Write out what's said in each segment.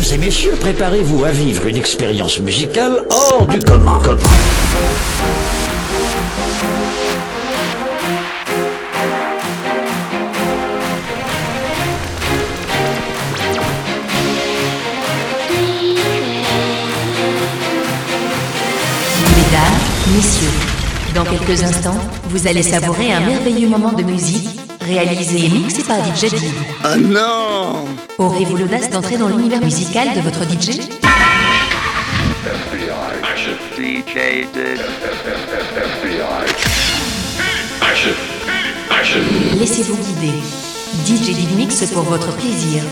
Mesdames et messieurs, préparez-vous à vivre une expérience musicale hors du commun. Mesdames, messieurs, dans quelques instants, vous allez savourer un merveilleux moment de musique réalisé et mixé par DJ Dib. Oh non Aurez-vous l'audace d'entrer dans l'univers musical de votre DJ. Laissez-vous guider. DJ Mix pour votre plaisir.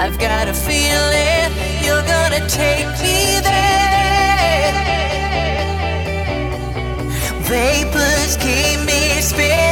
I've got a feeling you're gonna take me there. Vapors keep me spinning.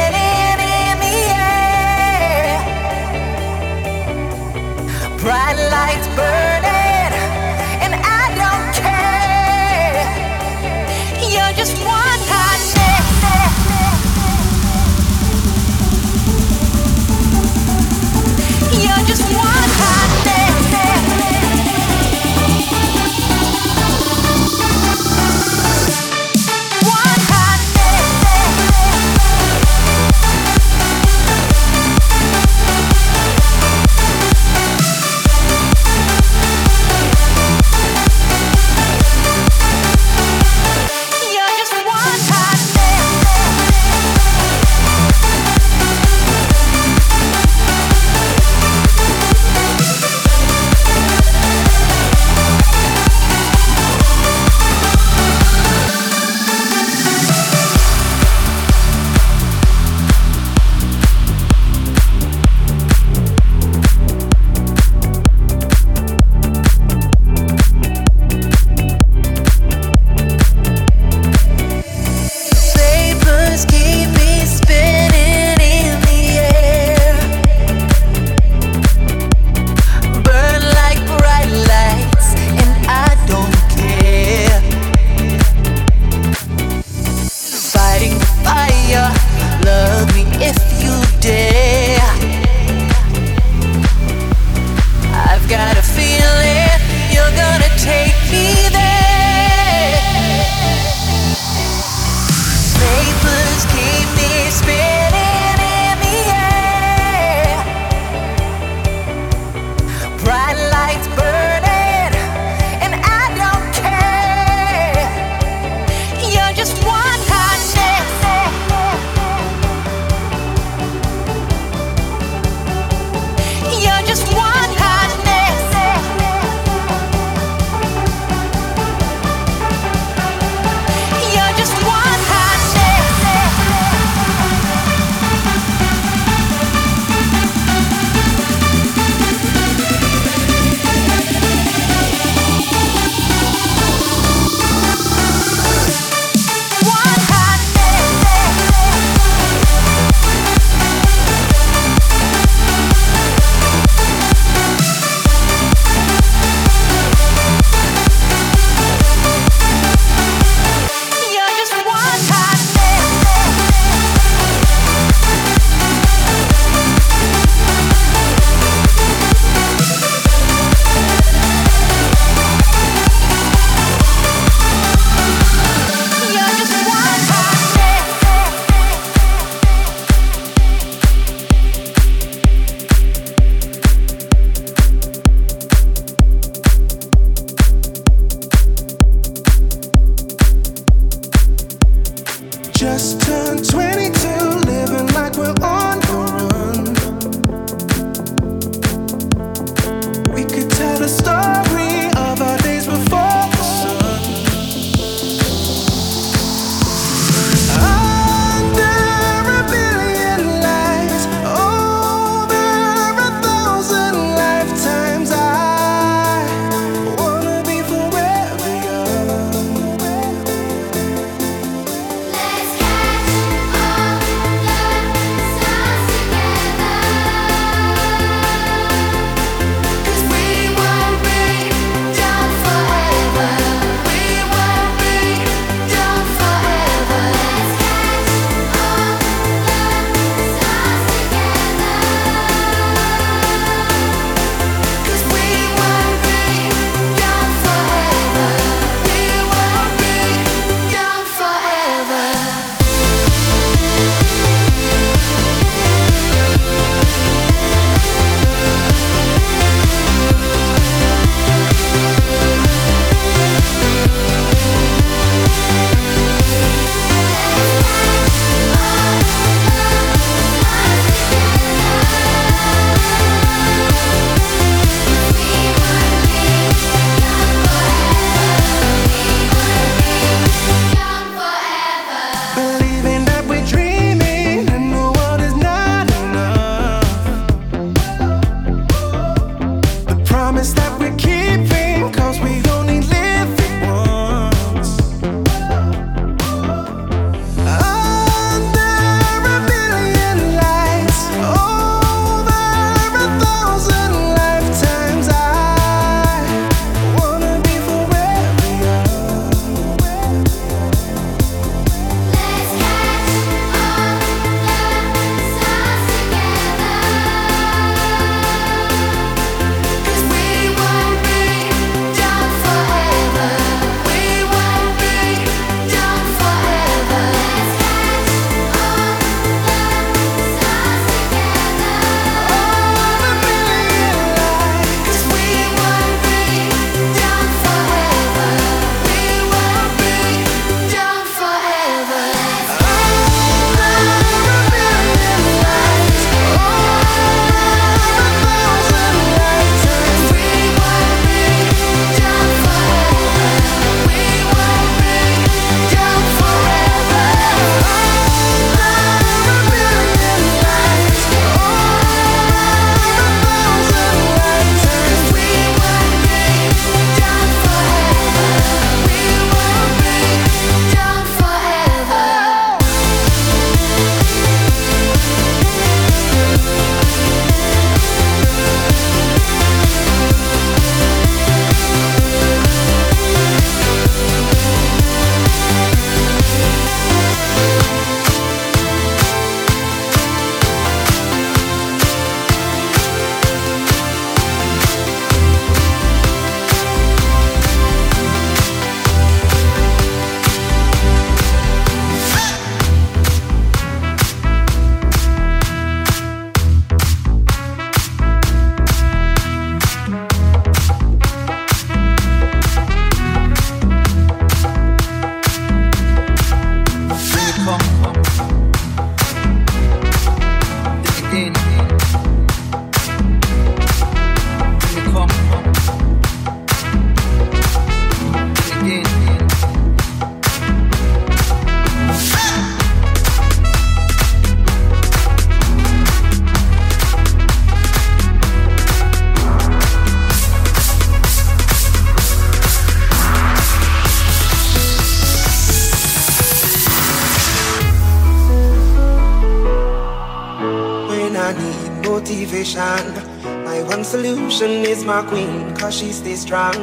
My queen, cause she stays strong.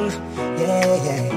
Yeah, yeah.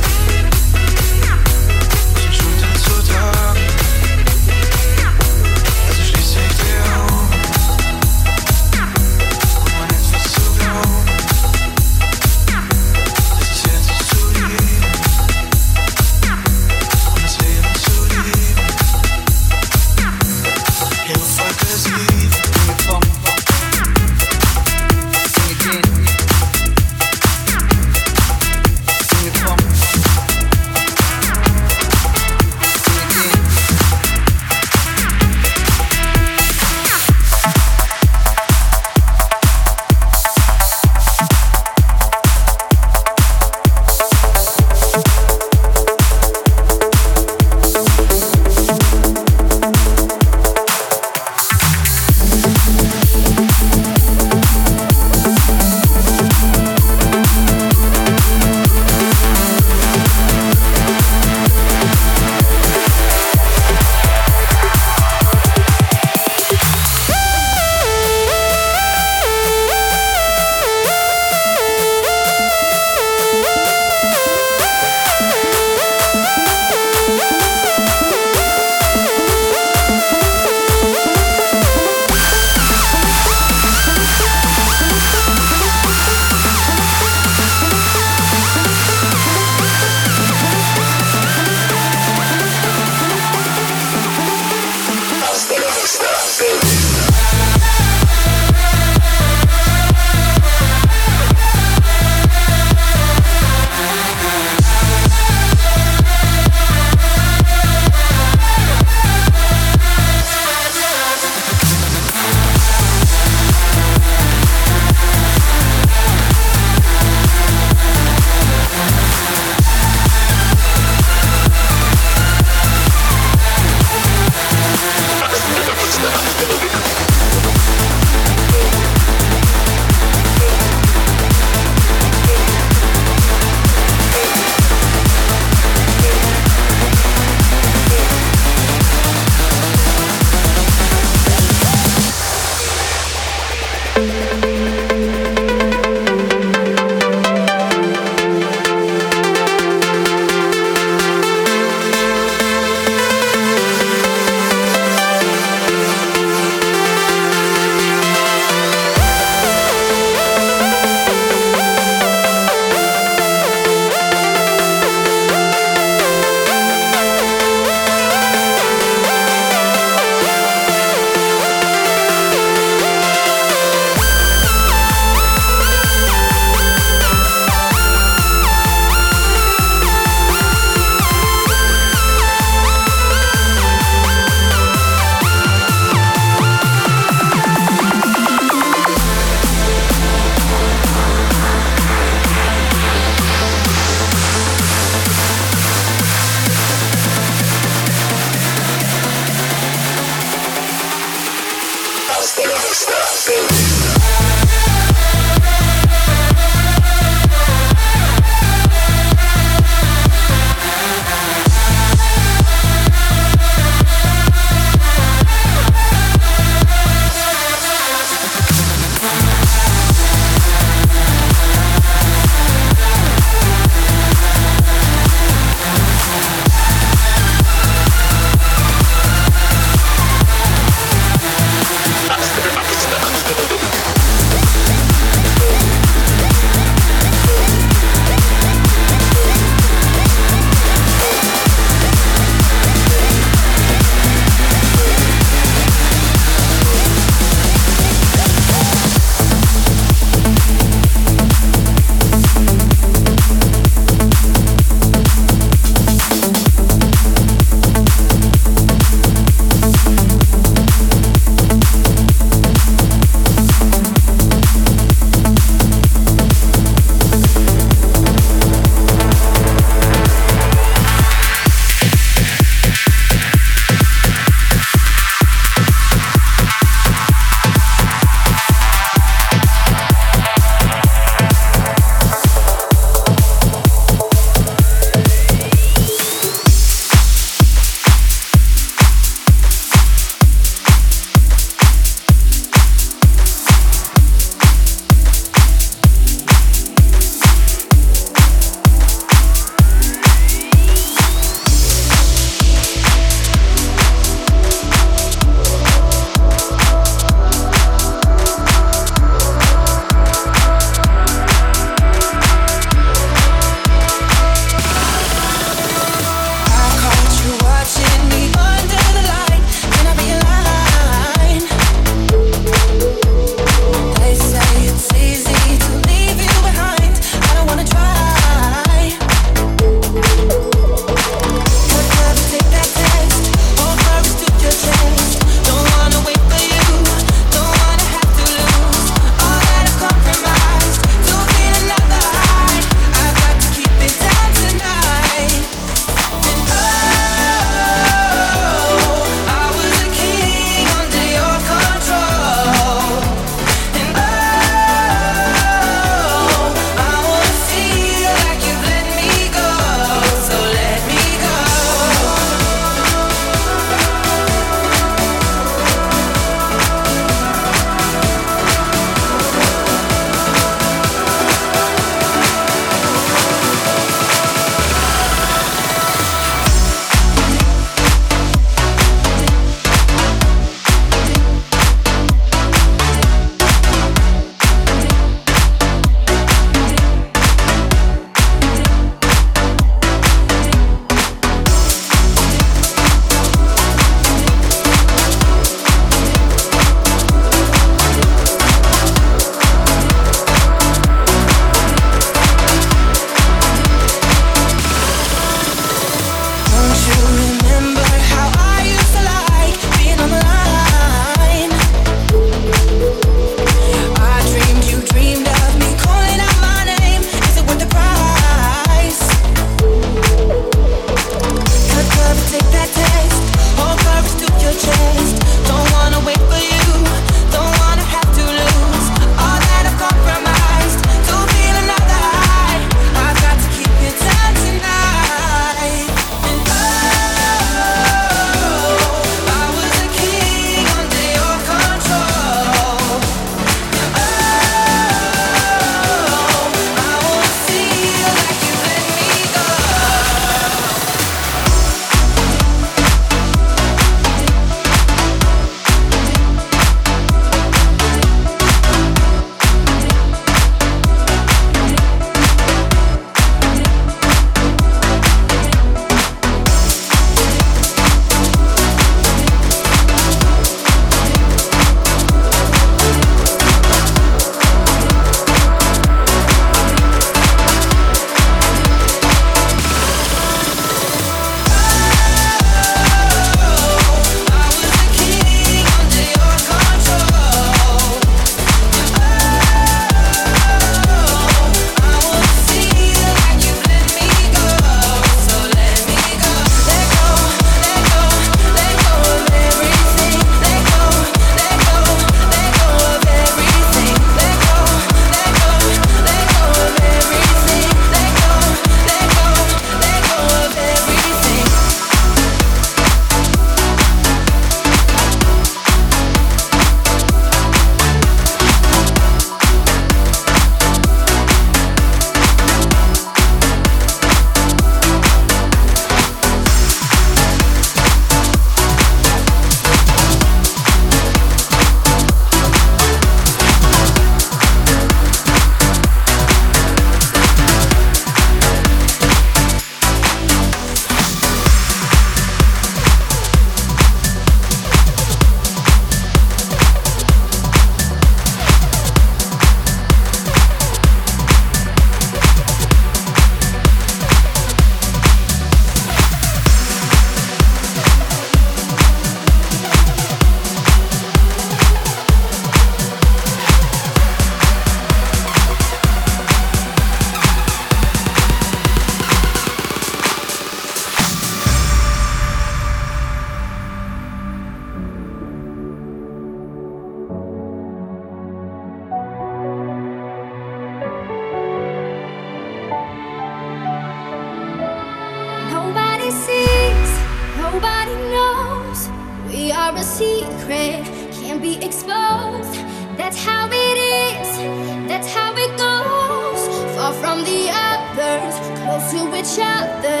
from the others, close to each other.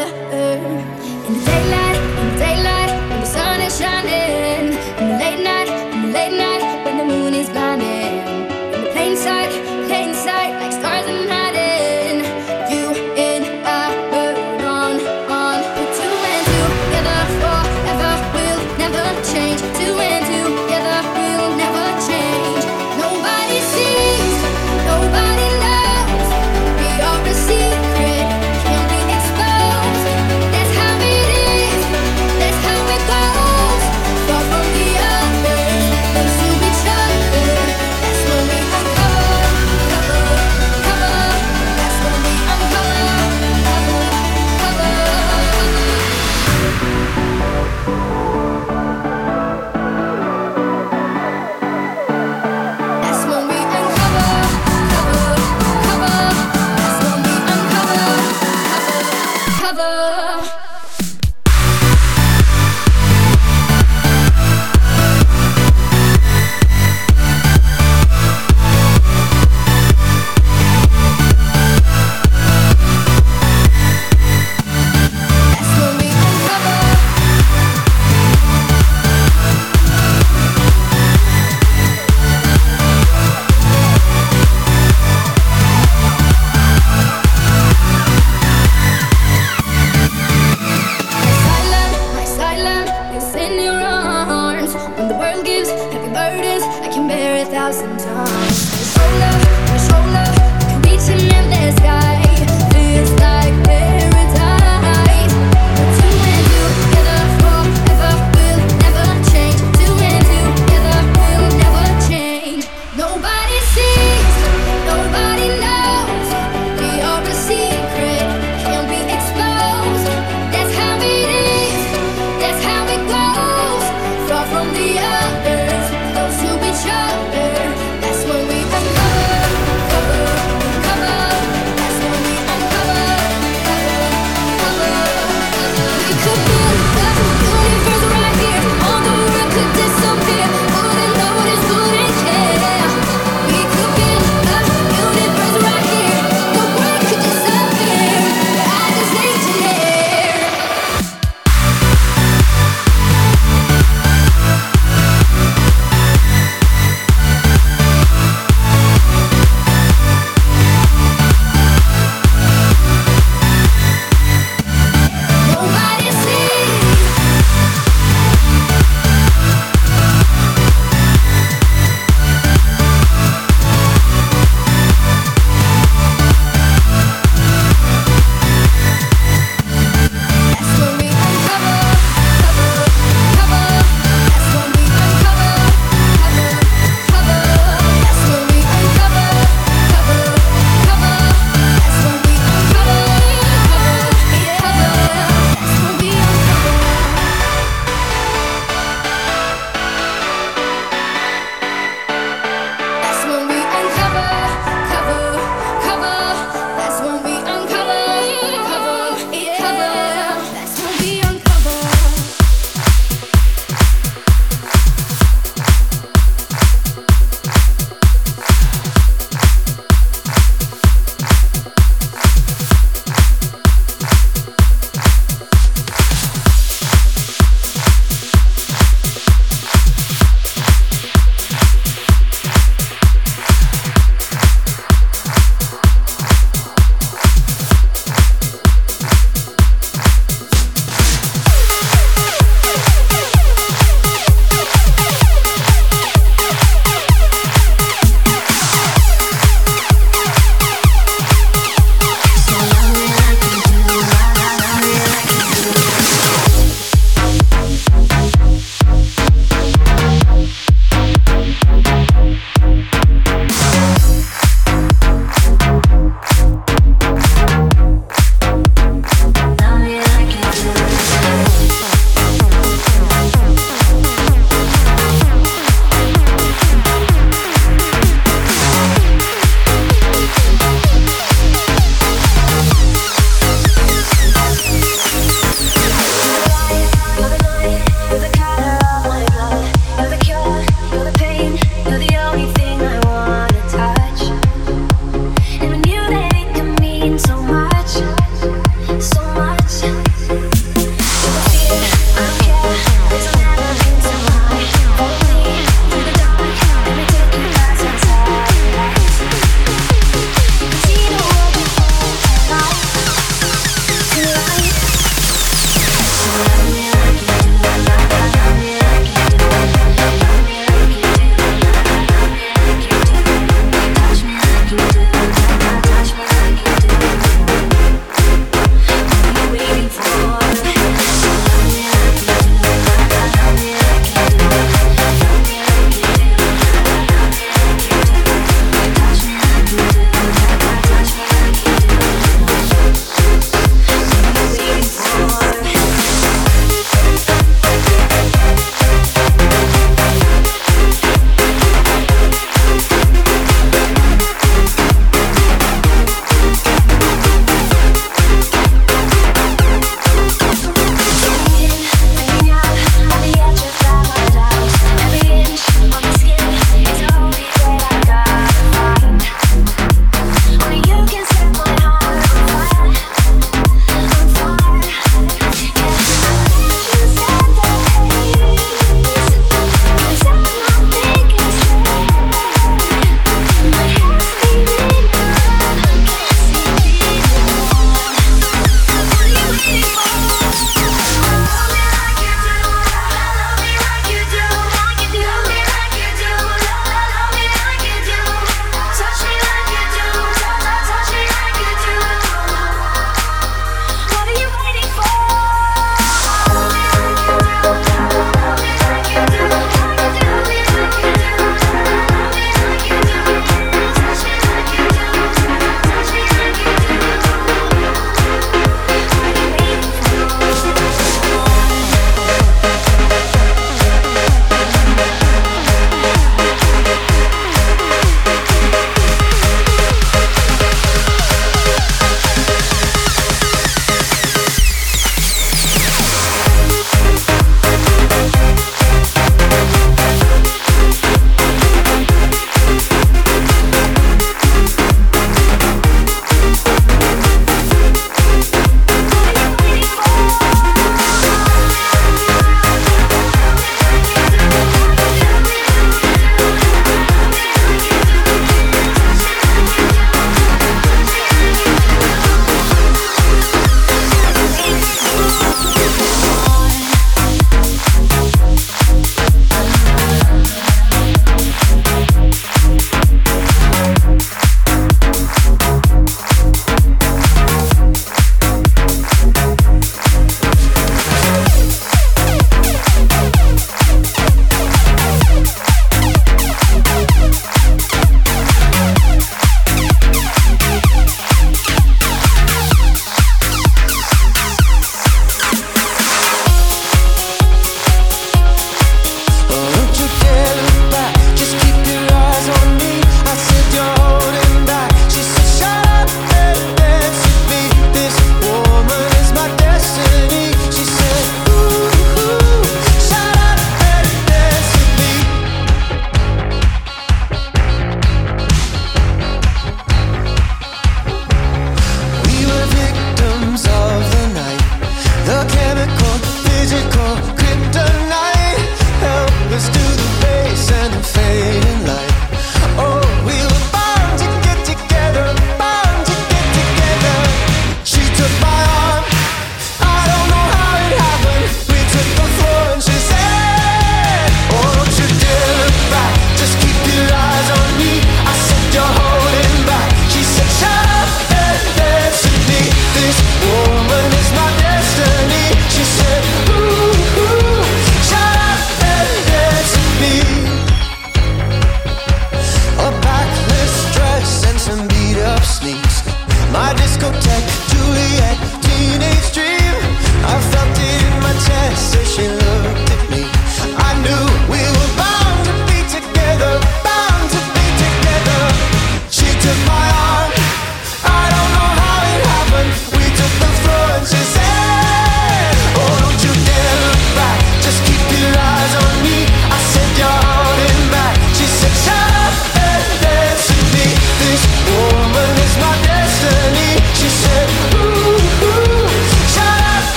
In the daylight, in the daylight, when the sun is shining.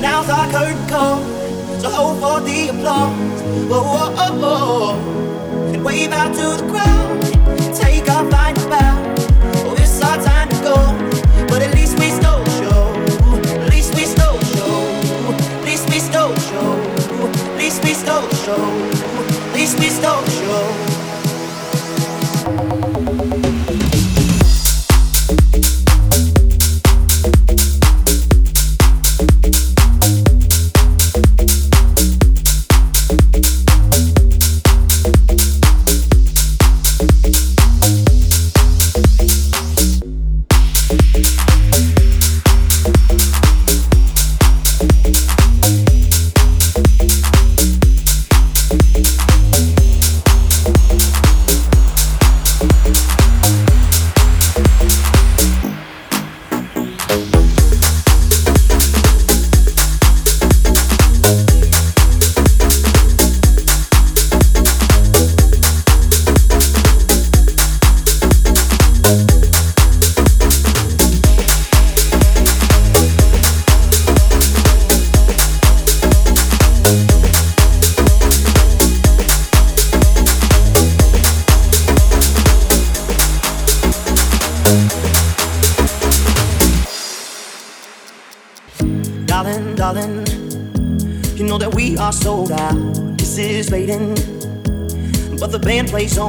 Now's our curtain call, so hold for the applause. Whoa, whoa, whoa, whoa. And wave out to the crowd, take our final bow. Oh, it's our time to go, but at least we stole show. At least we stole show. At least we stole show. At least we stole show. At least we stole show.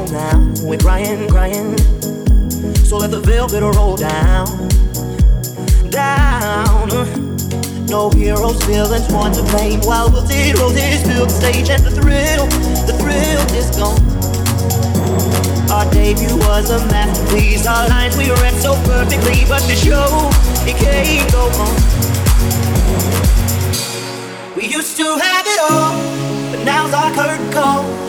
Now. We're crying, crying. So let the velvet roll down, down. No heroes, villains, one to blame. While we'll zero this build stage and the thrill, the thrill is gone. Our debut was a masterpiece. Our lines we read so perfectly, but the show it can't go on. We used to have it all, but now's our curtain call.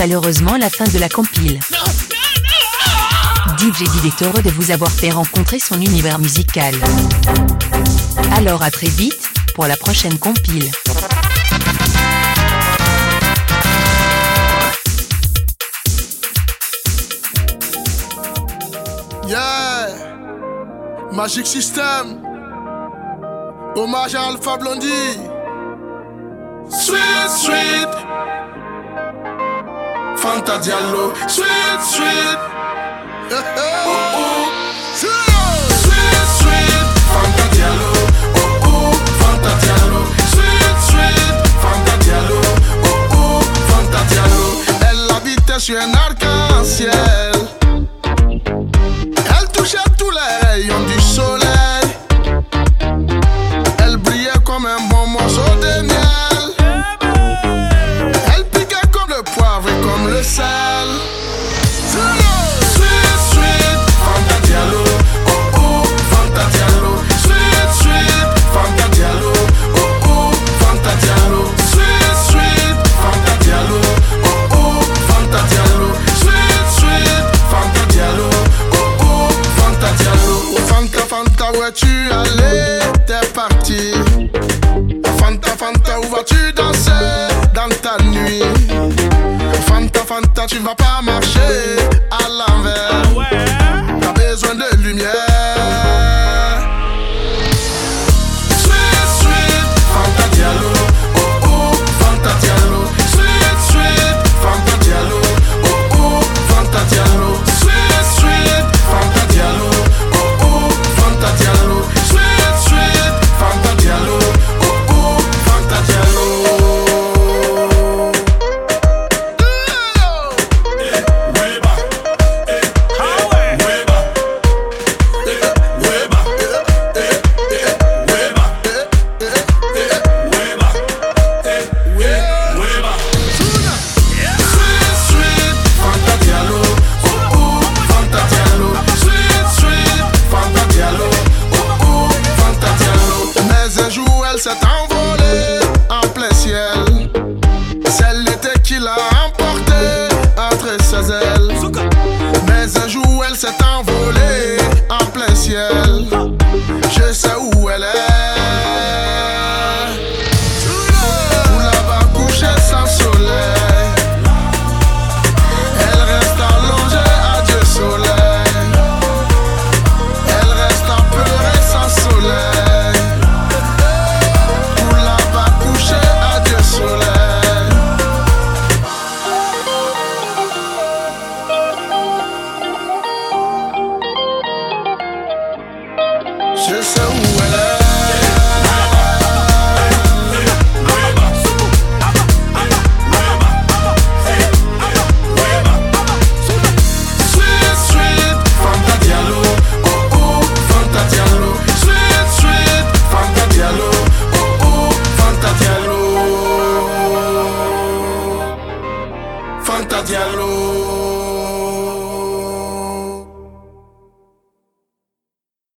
malheureusement la fin de la compile. DJ Did est heureux de vous avoir fait rencontrer son univers musical. Alors à très vite, pour la prochaine compile. Yeah! Magic System! Hommage à Alpha Blondie! Sweet, sweet! Fanta Diallo Sweet, sweet. Oh, oh. Sweet, sweet. Fanta Diallo Oh, oh, Fanta Diallo Sweet, sweet. Fanta Diallo Oh, oh, Fanta Diallo E la vita suena arca, si è